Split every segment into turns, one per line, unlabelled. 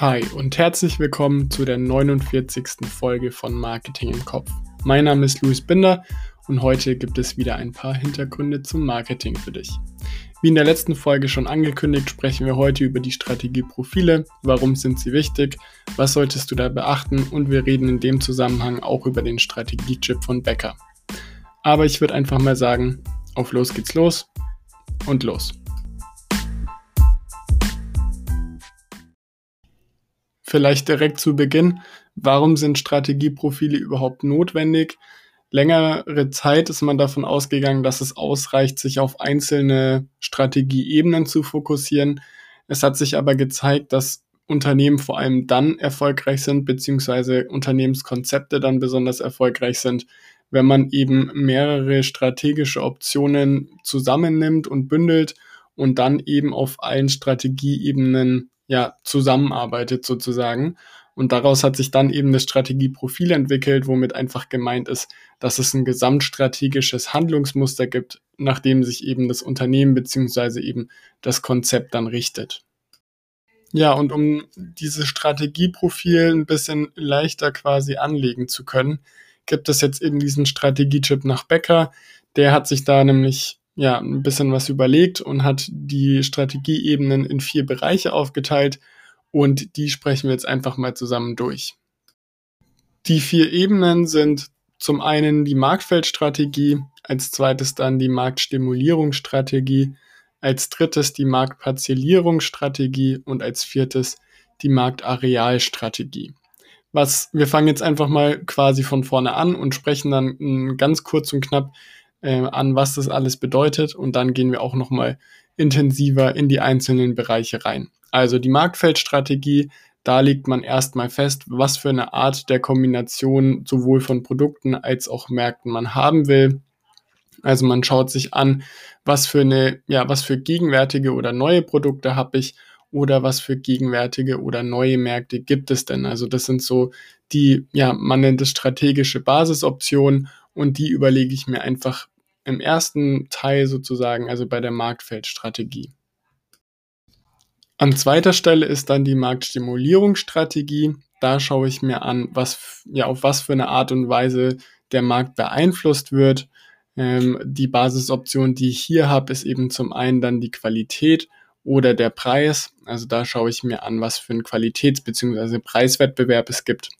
Hi und herzlich willkommen zu der 49. Folge von Marketing im Kopf. Mein Name ist Luis Binder und heute gibt es wieder ein paar Hintergründe zum Marketing für dich. Wie in der letzten Folge schon angekündigt, sprechen wir heute über die Strategieprofile, warum sind sie wichtig, was solltest du da beachten und wir reden in dem Zusammenhang auch über den Strategiechip von Becker. Aber ich würde einfach mal sagen, auf los geht's los und los. Vielleicht direkt zu Beginn, warum sind Strategieprofile überhaupt notwendig? Längere Zeit ist man davon ausgegangen, dass es ausreicht, sich auf einzelne Strategieebenen zu fokussieren. Es hat sich aber gezeigt, dass Unternehmen vor allem dann erfolgreich sind, beziehungsweise Unternehmenskonzepte dann besonders erfolgreich sind, wenn man eben mehrere strategische Optionen zusammennimmt und bündelt und dann eben auf allen Strategieebenen ja, zusammenarbeitet sozusagen. Und daraus hat sich dann eben das Strategieprofil entwickelt, womit einfach gemeint ist, dass es ein gesamtstrategisches Handlungsmuster gibt, nach dem sich eben das Unternehmen beziehungsweise eben das Konzept dann richtet. Ja, und um dieses Strategieprofil ein bisschen leichter quasi anlegen zu können, gibt es jetzt eben diesen Strategiechip nach Becker. Der hat sich da nämlich ja, ein bisschen was überlegt und hat die Strategieebenen in vier Bereiche aufgeteilt und die sprechen wir jetzt einfach mal zusammen durch. Die vier Ebenen sind zum einen die Marktfeldstrategie, als zweites dann die Marktstimulierungsstrategie, als drittes die Marktparzellierungsstrategie und als viertes die Marktarealstrategie. Was, wir fangen jetzt einfach mal quasi von vorne an und sprechen dann ganz kurz und knapp äh, an, was das alles bedeutet. Und dann gehen wir auch nochmal intensiver in die einzelnen Bereiche rein. Also die Marktfeldstrategie, da legt man erstmal fest, was für eine Art der Kombination sowohl von Produkten als auch Märkten man haben will. Also man schaut sich an, was für eine, ja, was für gegenwärtige oder neue Produkte habe ich oder was für gegenwärtige oder neue Märkte gibt es denn? Also das sind so die, ja, man nennt es strategische Basisoptionen und die überlege ich mir einfach im ersten Teil sozusagen, also bei der Marktfeldstrategie. An zweiter Stelle ist dann die Marktstimulierungsstrategie. Da schaue ich mir an, was, ja, auf was für eine Art und Weise der Markt beeinflusst wird. Ähm, die Basisoption, die ich hier habe, ist eben zum einen dann die Qualität oder der Preis. Also da schaue ich mir an, was für einen Qualitäts- bzw. Preiswettbewerb es gibt.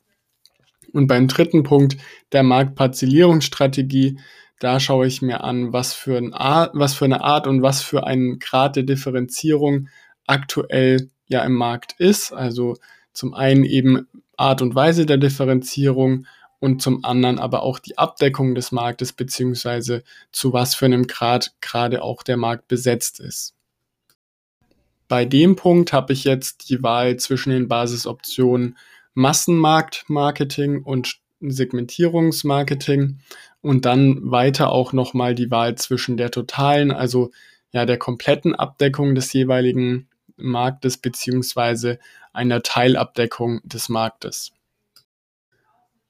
Und beim dritten Punkt der Marktparzellierungsstrategie, da schaue ich mir an, was für, ein Art, was für eine Art und was für einen Grad der Differenzierung aktuell ja im Markt ist. Also zum einen eben Art und Weise der Differenzierung und zum anderen aber auch die Abdeckung des Marktes beziehungsweise zu was für einem Grad gerade auch der Markt besetzt ist. Bei dem Punkt habe ich jetzt die Wahl zwischen den Basisoptionen Massenmarktmarketing und Segmentierungsmarketing und dann weiter auch nochmal die Wahl zwischen der totalen, also ja der kompletten Abdeckung des jeweiligen Marktes beziehungsweise einer Teilabdeckung des Marktes.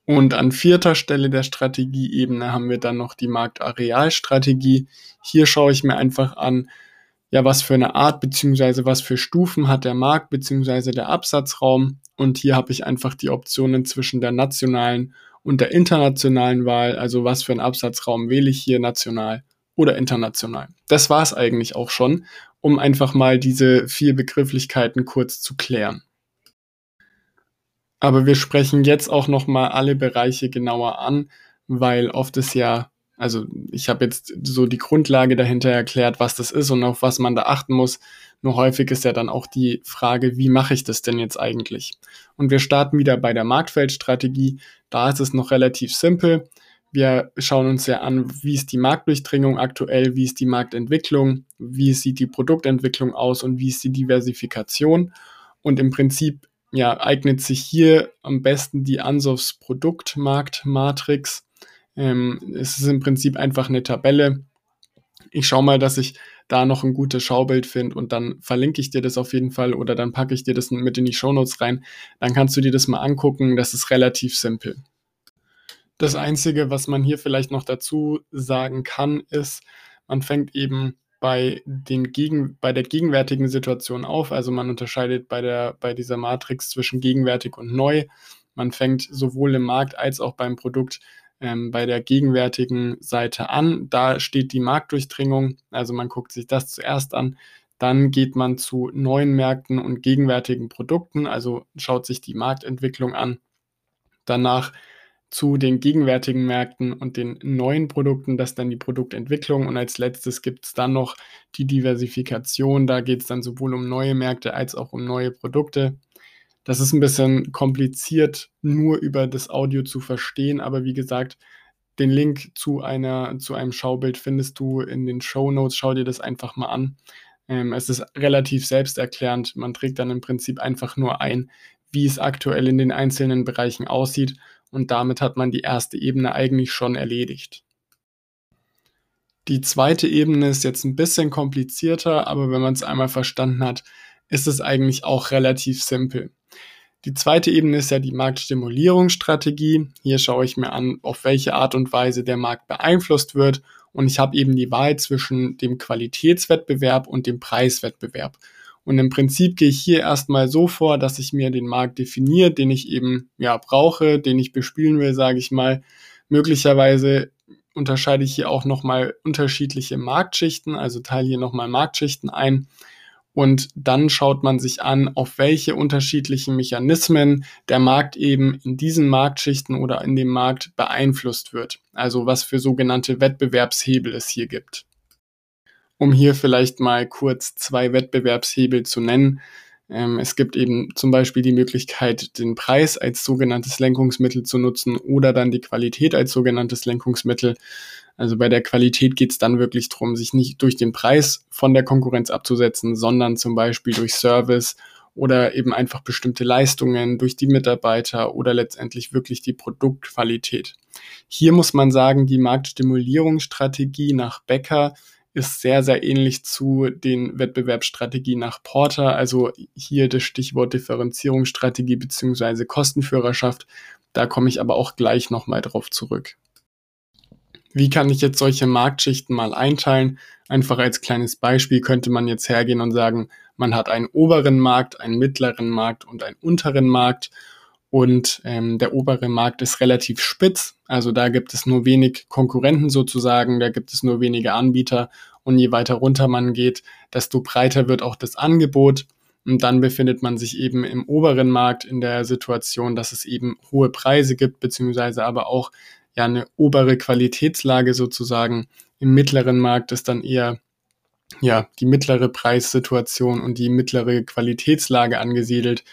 Und an vierter Stelle der Strategieebene haben wir dann noch die Marktarealstrategie. Hier schaue ich mir einfach an, ja, was für eine Art beziehungsweise was für Stufen hat der Markt beziehungsweise der Absatzraum. Und hier habe ich einfach die Optionen zwischen der nationalen und der internationalen Wahl. Also was für einen Absatzraum wähle ich hier national oder international. Das war es eigentlich auch schon, um einfach mal diese vier Begrifflichkeiten kurz zu klären. Aber wir sprechen jetzt auch noch mal alle Bereiche genauer an, weil oft ist ja also ich habe jetzt so die Grundlage dahinter erklärt, was das ist und auf was man da achten muss. Nur häufig ist ja dann auch die Frage, wie mache ich das denn jetzt eigentlich? Und wir starten wieder bei der Marktfeldstrategie. Da ist es noch relativ simpel. Wir schauen uns ja an, wie ist die Marktdurchdringung aktuell, wie ist die Marktentwicklung, wie sieht die Produktentwicklung aus und wie ist die Diversifikation. Und im Prinzip ja, eignet sich hier am besten die Ansofs Produktmarktmatrix ähm, es ist im Prinzip einfach eine Tabelle. Ich schaue mal, dass ich da noch ein gutes Schaubild finde und dann verlinke ich dir das auf jeden Fall oder dann packe ich dir das mit in die Shownotes rein. Dann kannst du dir das mal angucken. Das ist relativ simpel. Das Einzige, was man hier vielleicht noch dazu sagen kann, ist, man fängt eben bei, den Gegen, bei der gegenwärtigen Situation auf. Also man unterscheidet bei, der, bei dieser Matrix zwischen gegenwärtig und neu. Man fängt sowohl im Markt als auch beim Produkt ähm, bei der gegenwärtigen Seite an. Da steht die Marktdurchdringung. Also man guckt sich das zuerst an. Dann geht man zu neuen Märkten und gegenwärtigen Produkten, also schaut sich die Marktentwicklung an. Danach zu den gegenwärtigen Märkten und den neuen Produkten, das ist dann die Produktentwicklung. Und als letztes gibt es dann noch die Diversifikation. Da geht es dann sowohl um neue Märkte als auch um neue Produkte. Das ist ein bisschen kompliziert, nur über das Audio zu verstehen, aber wie gesagt, den Link zu, einer, zu einem Schaubild findest du in den Show Notes. Schau dir das einfach mal an. Ähm, es ist relativ selbsterklärend. Man trägt dann im Prinzip einfach nur ein, wie es aktuell in den einzelnen Bereichen aussieht und damit hat man die erste Ebene eigentlich schon erledigt. Die zweite Ebene ist jetzt ein bisschen komplizierter, aber wenn man es einmal verstanden hat, ist es eigentlich auch relativ simpel. Die zweite Ebene ist ja die Marktstimulierungsstrategie. Hier schaue ich mir an, auf welche Art und Weise der Markt beeinflusst wird. Und ich habe eben die Wahl zwischen dem Qualitätswettbewerb und dem Preiswettbewerb. Und im Prinzip gehe ich hier erstmal so vor, dass ich mir den Markt definiere, den ich eben ja brauche, den ich bespielen will, sage ich mal. Möglicherweise unterscheide ich hier auch nochmal unterschiedliche Marktschichten, also teile hier nochmal Marktschichten ein. Und dann schaut man sich an, auf welche unterschiedlichen Mechanismen der Markt eben in diesen Marktschichten oder in dem Markt beeinflusst wird. Also was für sogenannte Wettbewerbshebel es hier gibt um hier vielleicht mal kurz zwei Wettbewerbshebel zu nennen. Ähm, es gibt eben zum Beispiel die Möglichkeit, den Preis als sogenanntes Lenkungsmittel zu nutzen oder dann die Qualität als sogenanntes Lenkungsmittel. Also bei der Qualität geht es dann wirklich darum, sich nicht durch den Preis von der Konkurrenz abzusetzen, sondern zum Beispiel durch Service oder eben einfach bestimmte Leistungen durch die Mitarbeiter oder letztendlich wirklich die Produktqualität. Hier muss man sagen, die Marktstimulierungsstrategie nach Becker ist sehr, sehr ähnlich zu den Wettbewerbsstrategien nach Porter. Also hier das Stichwort Differenzierungsstrategie beziehungsweise Kostenführerschaft. Da komme ich aber auch gleich nochmal drauf zurück. Wie kann ich jetzt solche Marktschichten mal einteilen? Einfach als kleines Beispiel könnte man jetzt hergehen und sagen, man hat einen oberen Markt, einen mittleren Markt und einen unteren Markt und ähm, der obere Markt ist relativ spitz. Also da gibt es nur wenig Konkurrenten sozusagen, da gibt es nur wenige Anbieter und je weiter runter man geht, desto breiter wird auch das Angebot. Und dann befindet man sich eben im oberen Markt in der Situation, dass es eben hohe Preise gibt, beziehungsweise aber auch ja eine obere Qualitätslage sozusagen. Im mittleren Markt ist dann eher ja die mittlere Preissituation und die mittlere Qualitätslage angesiedelt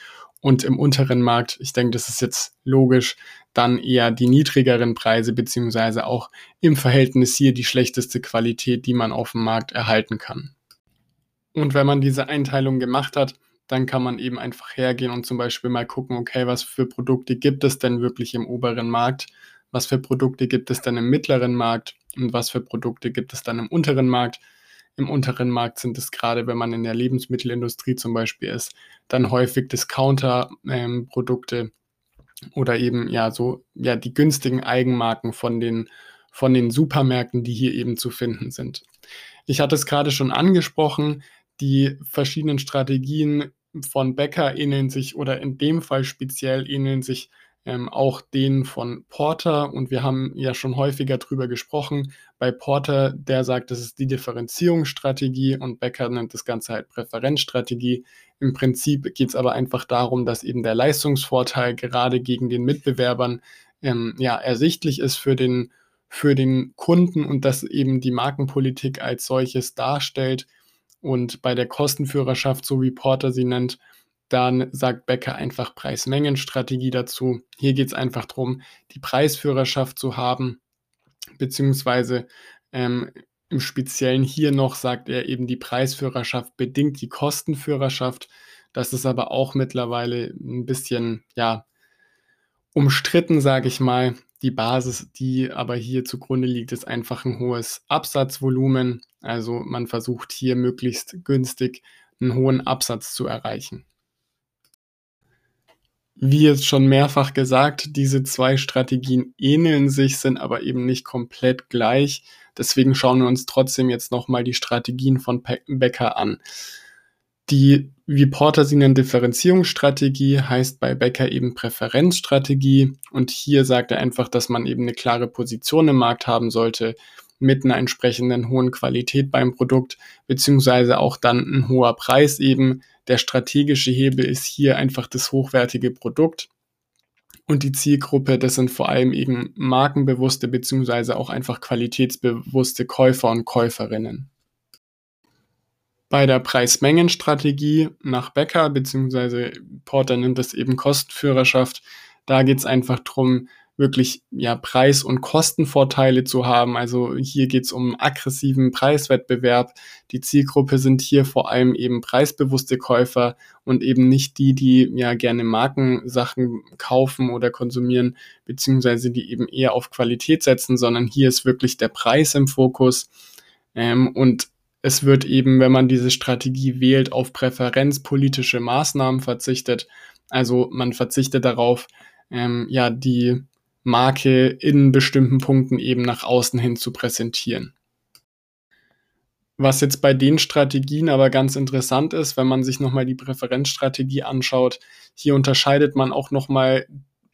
und im unteren Markt, ich denke, das ist jetzt logisch, dann eher die niedrigeren Preise beziehungsweise auch im Verhältnis hier die schlechteste Qualität, die man auf dem Markt erhalten kann. Und wenn man diese Einteilung gemacht hat, dann kann man eben einfach hergehen und zum Beispiel mal gucken, okay, was für Produkte gibt es denn wirklich im oberen Markt, was für Produkte gibt es denn im mittleren Markt und was für Produkte gibt es dann im unteren Markt im unteren Markt sind es gerade, wenn man in der Lebensmittelindustrie zum Beispiel ist, dann häufig Discounter-Produkte ähm, oder eben ja so ja die günstigen Eigenmarken von den von den Supermärkten, die hier eben zu finden sind. Ich hatte es gerade schon angesprochen, die verschiedenen Strategien von Becker ähneln sich oder in dem Fall speziell ähneln sich ähm, auch den von Porter. Und wir haben ja schon häufiger drüber gesprochen. Bei Porter, der sagt, das ist die Differenzierungsstrategie und Becker nennt das Ganze halt Präferenzstrategie. Im Prinzip geht es aber einfach darum, dass eben der Leistungsvorteil gerade gegen den Mitbewerbern ähm, ja, ersichtlich ist für den, für den Kunden und dass eben die Markenpolitik als solches darstellt. Und bei der Kostenführerschaft, so wie Porter sie nennt, dann sagt Becker einfach Preis-Mengen-Strategie dazu. Hier geht es einfach darum, die Preisführerschaft zu haben, beziehungsweise ähm, im Speziellen hier noch sagt er eben, die Preisführerschaft bedingt die Kostenführerschaft. Das ist aber auch mittlerweile ein bisschen, ja, umstritten, sage ich mal. Die Basis, die aber hier zugrunde liegt, ist einfach ein hohes Absatzvolumen. Also man versucht hier möglichst günstig einen hohen Absatz zu erreichen. Wie jetzt schon mehrfach gesagt, diese zwei Strategien ähneln sich, sind aber eben nicht komplett gleich. Deswegen schauen wir uns trotzdem jetzt nochmal die Strategien von Becker an. Die, wie Porter sie nennen, Differenzierungsstrategie heißt bei Becker eben Präferenzstrategie. Und hier sagt er einfach, dass man eben eine klare Position im Markt haben sollte mit einer entsprechenden hohen Qualität beim Produkt, beziehungsweise auch dann ein hoher Preis eben. Der strategische Hebel ist hier einfach das hochwertige Produkt. Und die Zielgruppe, das sind vor allem eben markenbewusste beziehungsweise auch einfach qualitätsbewusste Käufer und Käuferinnen. Bei der Preis-Mengen-Strategie nach Becker, beziehungsweise Porter nimmt es eben Kostenführerschaft, da geht es einfach darum, wirklich ja Preis- und Kostenvorteile zu haben. Also hier geht es um aggressiven Preiswettbewerb. Die Zielgruppe sind hier vor allem eben preisbewusste Käufer und eben nicht die, die ja gerne Markensachen kaufen oder konsumieren, beziehungsweise die eben eher auf Qualität setzen, sondern hier ist wirklich der Preis im Fokus. Ähm, und es wird eben, wenn man diese Strategie wählt, auf präferenzpolitische Maßnahmen verzichtet. Also man verzichtet darauf, ähm, ja, die Marke in bestimmten Punkten eben nach außen hin zu präsentieren. Was jetzt bei den Strategien aber ganz interessant ist, wenn man sich nochmal die Präferenzstrategie anschaut, hier unterscheidet man auch nochmal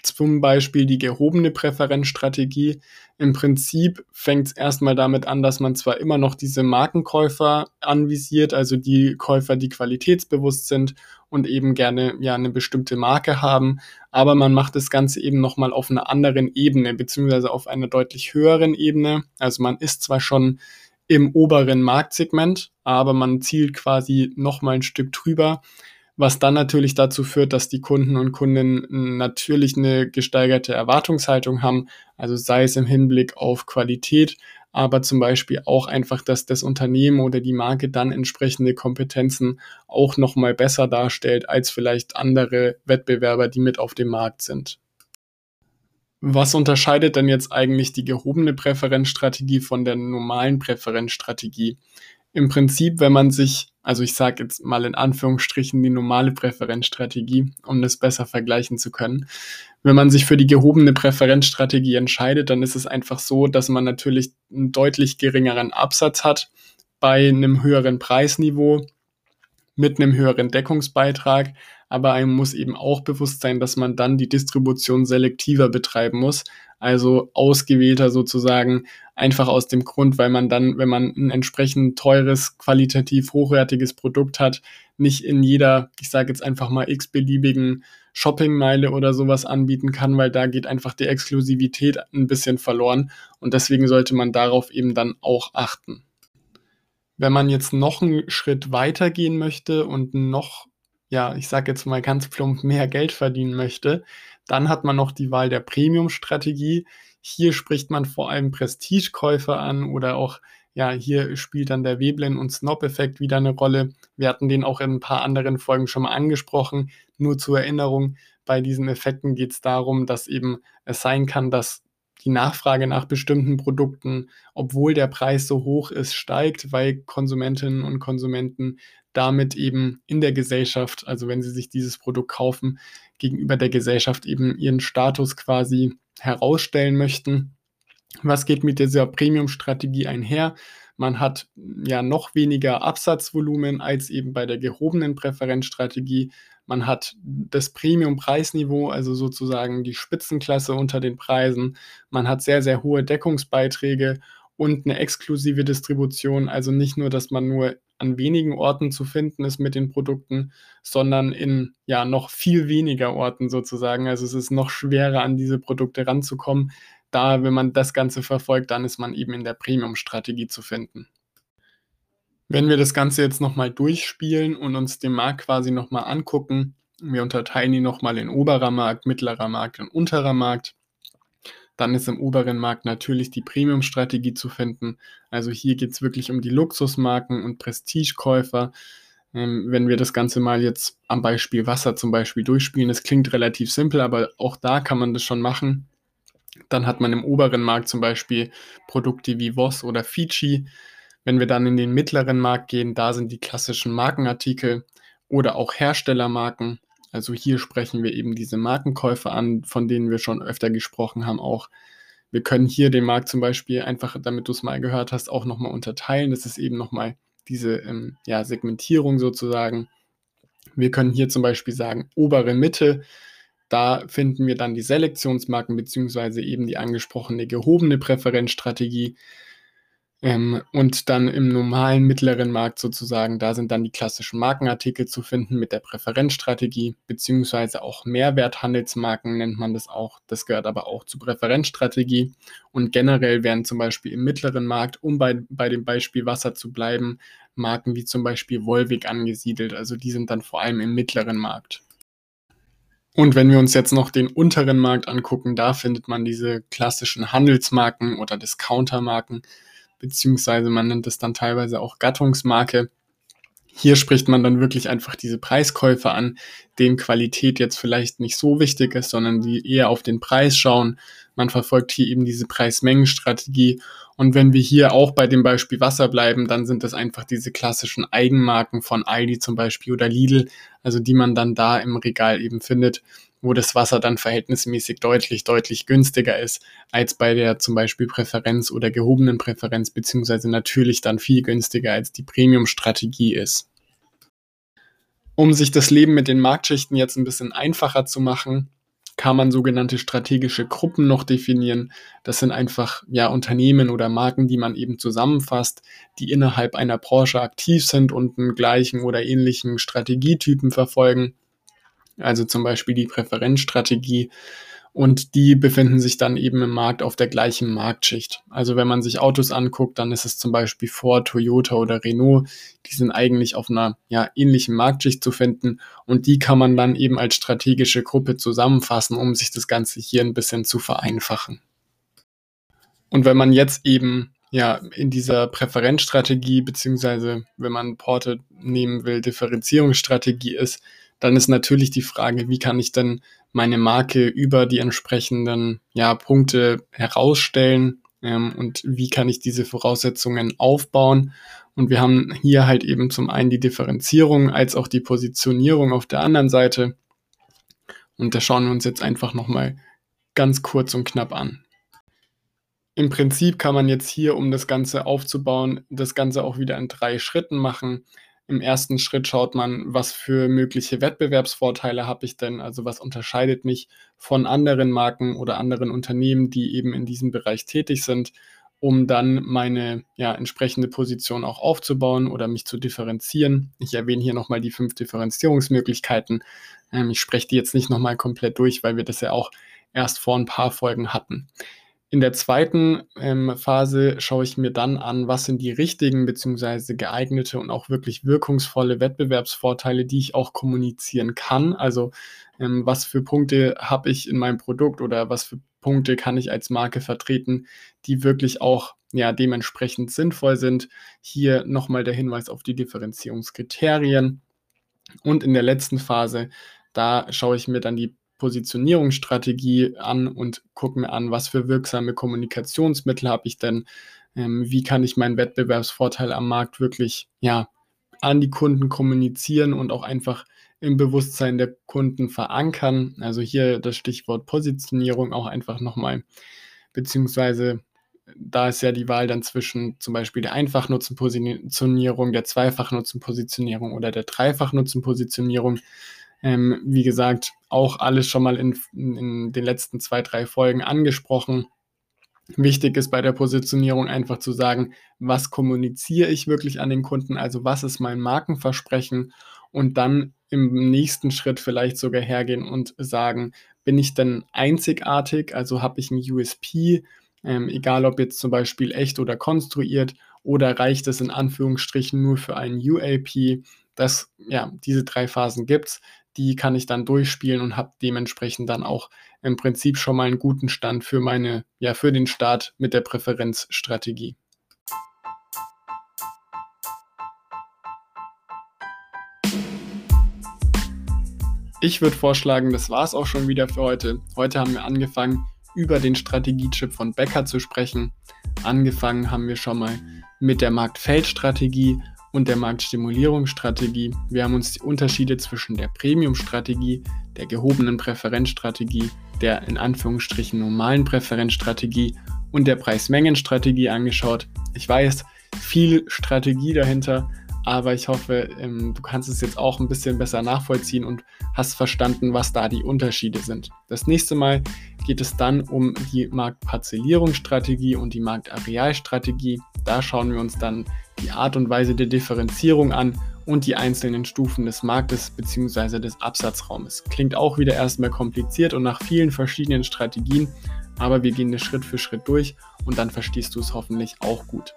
zum Beispiel die gehobene Präferenzstrategie. Im Prinzip fängt es erstmal damit an, dass man zwar immer noch diese Markenkäufer anvisiert, also die Käufer, die qualitätsbewusst sind und eben gerne ja eine bestimmte Marke haben, aber man macht das Ganze eben nochmal auf einer anderen Ebene, beziehungsweise auf einer deutlich höheren Ebene. Also man ist zwar schon im oberen Marktsegment, aber man zielt quasi nochmal ein Stück drüber was dann natürlich dazu führt, dass die Kunden und Kundinnen natürlich eine gesteigerte Erwartungshaltung haben, also sei es im Hinblick auf Qualität, aber zum Beispiel auch einfach, dass das Unternehmen oder die Marke dann entsprechende Kompetenzen auch nochmal besser darstellt als vielleicht andere Wettbewerber, die mit auf dem Markt sind. Was unterscheidet denn jetzt eigentlich die gehobene Präferenzstrategie von der normalen Präferenzstrategie? Im Prinzip, wenn man sich also ich sage jetzt mal in Anführungsstrichen die normale Präferenzstrategie, um das besser vergleichen zu können. Wenn man sich für die gehobene Präferenzstrategie entscheidet, dann ist es einfach so, dass man natürlich einen deutlich geringeren Absatz hat bei einem höheren Preisniveau mit einem höheren Deckungsbeitrag, aber einem muss eben auch bewusst sein, dass man dann die Distribution selektiver betreiben muss, also ausgewählter sozusagen, einfach aus dem Grund, weil man dann, wenn man ein entsprechend teures, qualitativ hochwertiges Produkt hat, nicht in jeder, ich sage jetzt einfach mal x-beliebigen Shoppingmeile oder sowas anbieten kann, weil da geht einfach die Exklusivität ein bisschen verloren und deswegen sollte man darauf eben dann auch achten. Wenn man jetzt noch einen Schritt weiter gehen möchte und noch, ja, ich sage jetzt mal ganz plump, mehr Geld verdienen möchte, dann hat man noch die Wahl der Premium-Strategie. Hier spricht man vor allem Prestigekäufer an oder auch, ja, hier spielt dann der Veblen- und Snob-Effekt wieder eine Rolle. Wir hatten den auch in ein paar anderen Folgen schon mal angesprochen. Nur zur Erinnerung, bei diesen Effekten geht es darum, dass eben es sein kann, dass die Nachfrage nach bestimmten Produkten, obwohl der Preis so hoch ist, steigt, weil Konsumentinnen und Konsumenten damit eben in der Gesellschaft, also wenn sie sich dieses Produkt kaufen, gegenüber der Gesellschaft eben ihren Status quasi herausstellen möchten. Was geht mit dieser Premium-Strategie einher? Man hat ja noch weniger Absatzvolumen als eben bei der gehobenen Präferenzstrategie. Man hat das Premium-Preisniveau, also sozusagen die Spitzenklasse unter den Preisen. Man hat sehr, sehr hohe Deckungsbeiträge und eine exklusive Distribution. Also nicht nur, dass man nur an wenigen Orten zu finden ist mit den Produkten, sondern in ja noch viel weniger Orten sozusagen. Also es ist noch schwerer an diese Produkte ranzukommen. Da, wenn man das Ganze verfolgt, dann ist man eben in der Premium-Strategie zu finden. Wenn wir das Ganze jetzt nochmal durchspielen und uns den Markt quasi nochmal angucken, wir unterteilen ihn nochmal in oberer Markt, mittlerer Markt und unterer Markt, dann ist im oberen Markt natürlich die Premium-Strategie zu finden. Also hier geht es wirklich um die Luxusmarken und Prestigekäufer. Ähm, wenn wir das Ganze mal jetzt am Beispiel Wasser zum Beispiel durchspielen, das klingt relativ simpel, aber auch da kann man das schon machen. Dann hat man im oberen Markt zum Beispiel Produkte wie Voss oder Fiji. Wenn wir dann in den mittleren Markt gehen, da sind die klassischen Markenartikel oder auch Herstellermarken Also hier sprechen wir eben diese Markenkäufe an, von denen wir schon öfter gesprochen haben auch. Wir können hier den Markt zum Beispiel einfach, damit du es mal gehört hast, auch nochmal unterteilen. Das ist eben nochmal diese ähm, ja, Segmentierung sozusagen. Wir können hier zum Beispiel sagen, obere Mitte, da finden wir dann die Selektionsmarken beziehungsweise eben die angesprochene gehobene Präferenzstrategie. Ähm, und dann im normalen mittleren Markt sozusagen, da sind dann die klassischen Markenartikel zu finden mit der Präferenzstrategie, beziehungsweise auch Mehrwerthandelsmarken nennt man das auch. Das gehört aber auch zur Präferenzstrategie. Und generell werden zum Beispiel im mittleren Markt, um bei, bei dem Beispiel Wasser zu bleiben, Marken wie zum Beispiel Volvic angesiedelt. Also die sind dann vor allem im mittleren Markt. Und wenn wir uns jetzt noch den unteren Markt angucken, da findet man diese klassischen Handelsmarken oder Discountermarken, beziehungsweise man nennt es dann teilweise auch Gattungsmarke. Hier spricht man dann wirklich einfach diese Preiskäufe an, denen Qualität jetzt vielleicht nicht so wichtig ist, sondern die eher auf den Preis schauen. Man verfolgt hier eben diese Preis-Mengen-Strategie. Und wenn wir hier auch bei dem Beispiel Wasser bleiben, dann sind das einfach diese klassischen Eigenmarken von Aldi zum Beispiel oder Lidl, also die man dann da im Regal eben findet wo das Wasser dann verhältnismäßig deutlich, deutlich günstiger ist als bei der zum Beispiel Präferenz oder gehobenen Präferenz, beziehungsweise natürlich dann viel günstiger als die Premium-Strategie ist. Um sich das Leben mit den Marktschichten jetzt ein bisschen einfacher zu machen, kann man sogenannte strategische Gruppen noch definieren. Das sind einfach ja Unternehmen oder Marken, die man eben zusammenfasst, die innerhalb einer Branche aktiv sind und einen gleichen oder ähnlichen Strategietypen verfolgen also zum Beispiel die Präferenzstrategie. Und die befinden sich dann eben im Markt auf der gleichen Marktschicht. Also wenn man sich Autos anguckt, dann ist es zum Beispiel Ford, Toyota oder Renault. Die sind eigentlich auf einer ja, ähnlichen Marktschicht zu finden. Und die kann man dann eben als strategische Gruppe zusammenfassen, um sich das Ganze hier ein bisschen zu vereinfachen. Und wenn man jetzt eben ja in dieser Präferenzstrategie, beziehungsweise wenn man Porte nehmen will, Differenzierungsstrategie ist, dann ist natürlich die Frage, wie kann ich denn meine Marke über die entsprechenden ja, Punkte herausstellen ähm, und wie kann ich diese Voraussetzungen aufbauen. Und wir haben hier halt eben zum einen die Differenzierung als auch die Positionierung auf der anderen Seite. Und da schauen wir uns jetzt einfach nochmal ganz kurz und knapp an. Im Prinzip kann man jetzt hier, um das Ganze aufzubauen, das Ganze auch wieder in drei Schritten machen. Im ersten Schritt schaut man, was für mögliche Wettbewerbsvorteile habe ich denn, also was unterscheidet mich von anderen Marken oder anderen Unternehmen, die eben in diesem Bereich tätig sind, um dann meine ja, entsprechende Position auch aufzubauen oder mich zu differenzieren. Ich erwähne hier nochmal die fünf Differenzierungsmöglichkeiten. Ähm, ich spreche die jetzt nicht nochmal komplett durch, weil wir das ja auch erst vor ein paar Folgen hatten. In der zweiten ähm, Phase schaue ich mir dann an, was sind die richtigen bzw. geeignete und auch wirklich wirkungsvolle Wettbewerbsvorteile, die ich auch kommunizieren kann. Also ähm, was für Punkte habe ich in meinem Produkt oder was für Punkte kann ich als Marke vertreten, die wirklich auch ja, dementsprechend sinnvoll sind. Hier nochmal der Hinweis auf die Differenzierungskriterien. Und in der letzten Phase, da schaue ich mir dann die Positionierungsstrategie an und gucke mir an, was für wirksame Kommunikationsmittel habe ich denn, ähm, wie kann ich meinen Wettbewerbsvorteil am Markt wirklich ja, an die Kunden kommunizieren und auch einfach im Bewusstsein der Kunden verankern. Also hier das Stichwort Positionierung auch einfach nochmal, beziehungsweise da ist ja die Wahl dann zwischen zum Beispiel der Einfachnutzenpositionierung, der Zweifachnutzenpositionierung oder der Dreifachnutzenpositionierung. Ähm, wie gesagt, auch alles schon mal in, in den letzten zwei, drei Folgen angesprochen. Wichtig ist bei der Positionierung einfach zu sagen, was kommuniziere ich wirklich an den Kunden, also was ist mein Markenversprechen? Und dann im nächsten Schritt vielleicht sogar hergehen und sagen, bin ich denn einzigartig, also habe ich ein USP, ähm, egal ob jetzt zum Beispiel echt oder konstruiert, oder reicht es in Anführungsstrichen nur für einen UAP? Das, ja, diese drei Phasen gibt es die kann ich dann durchspielen und habe dementsprechend dann auch im Prinzip schon mal einen guten Stand für meine, ja, für den Start mit der Präferenzstrategie. Ich würde vorschlagen, das war es auch schon wieder für heute. Heute haben wir angefangen, über den Strategiechip von Becker zu sprechen. Angefangen haben wir schon mal mit der Marktfeldstrategie und der Marktstimulierungsstrategie. Wir haben uns die Unterschiede zwischen der Premium-Strategie, der gehobenen Präferenzstrategie, der in Anführungsstrichen normalen Präferenzstrategie und der Preis-Mengen-Strategie angeschaut. Ich weiß, viel Strategie dahinter, aber ich hoffe, ähm, du kannst es jetzt auch ein bisschen besser nachvollziehen und hast verstanden, was da die Unterschiede sind. Das nächste Mal geht es dann um die Marktparzellierungsstrategie und die Marktarealstrategie. Da schauen wir uns dann die Art und Weise der Differenzierung an und die einzelnen Stufen des Marktes bzw. des Absatzraumes. Klingt auch wieder erstmal kompliziert und nach vielen verschiedenen Strategien, aber wir gehen das Schritt für Schritt durch und dann verstehst du es hoffentlich auch gut.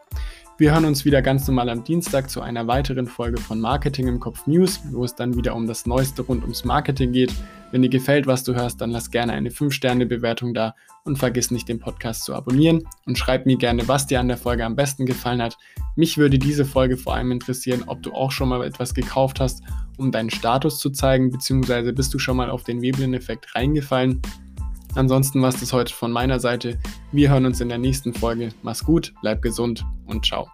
Wir hören uns wieder ganz normal am Dienstag zu einer weiteren Folge von Marketing im Kopf News, wo es dann wieder um das Neueste rund ums Marketing geht. Wenn dir gefällt, was du hörst, dann lass gerne eine 5-Sterne-Bewertung da und vergiss nicht, den Podcast zu abonnieren und schreib mir gerne, was dir an der Folge am besten gefallen hat. Mich würde diese Folge vor allem interessieren, ob du auch schon mal etwas gekauft hast, um deinen Status zu zeigen, beziehungsweise bist du schon mal auf den Veblen-Effekt reingefallen. Ansonsten war es das heute von meiner Seite. Wir hören uns in der nächsten Folge. Mach's gut, bleib gesund und ciao.